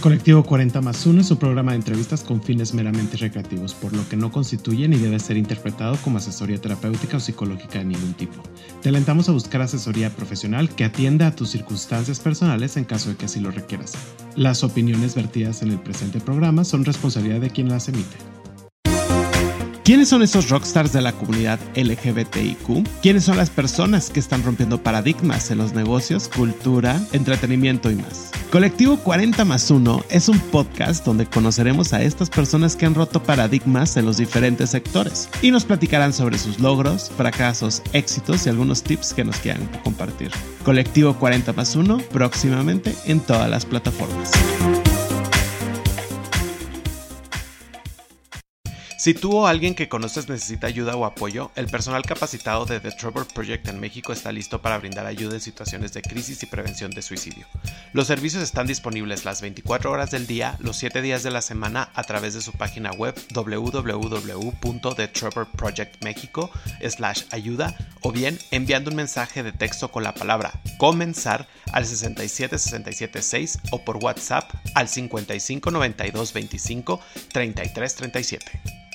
Colectivo 40 más 1 es un programa de entrevistas con fines meramente recreativos, por lo que no constituye ni debe ser interpretado como asesoría terapéutica o psicológica de ningún tipo. Te alentamos a buscar asesoría profesional que atienda a tus circunstancias personales en caso de que así lo requieras. Las opiniones vertidas en el presente programa son responsabilidad de quien las emite. ¿Quiénes son esos rockstars de la comunidad LGBTIQ? ¿Quiénes son las personas que están rompiendo paradigmas en los negocios, cultura, entretenimiento y más? Colectivo 40 más 1 es un podcast donde conoceremos a estas personas que han roto paradigmas en los diferentes sectores y nos platicarán sobre sus logros, fracasos, éxitos y algunos tips que nos quieran compartir. Colectivo 40 más 1 próximamente en todas las plataformas. Si tú o alguien que conoces necesita ayuda o apoyo, el personal capacitado de The Trevor Project en México está listo para brindar ayuda en situaciones de crisis y prevención de suicidio. Los servicios están disponibles las 24 horas del día, los 7 días de la semana a través de su página web www.thetrevorprojectmexico slash ayuda o bien enviando un mensaje de texto con la palabra comenzar al 67676 o por WhatsApp al 559225 3337.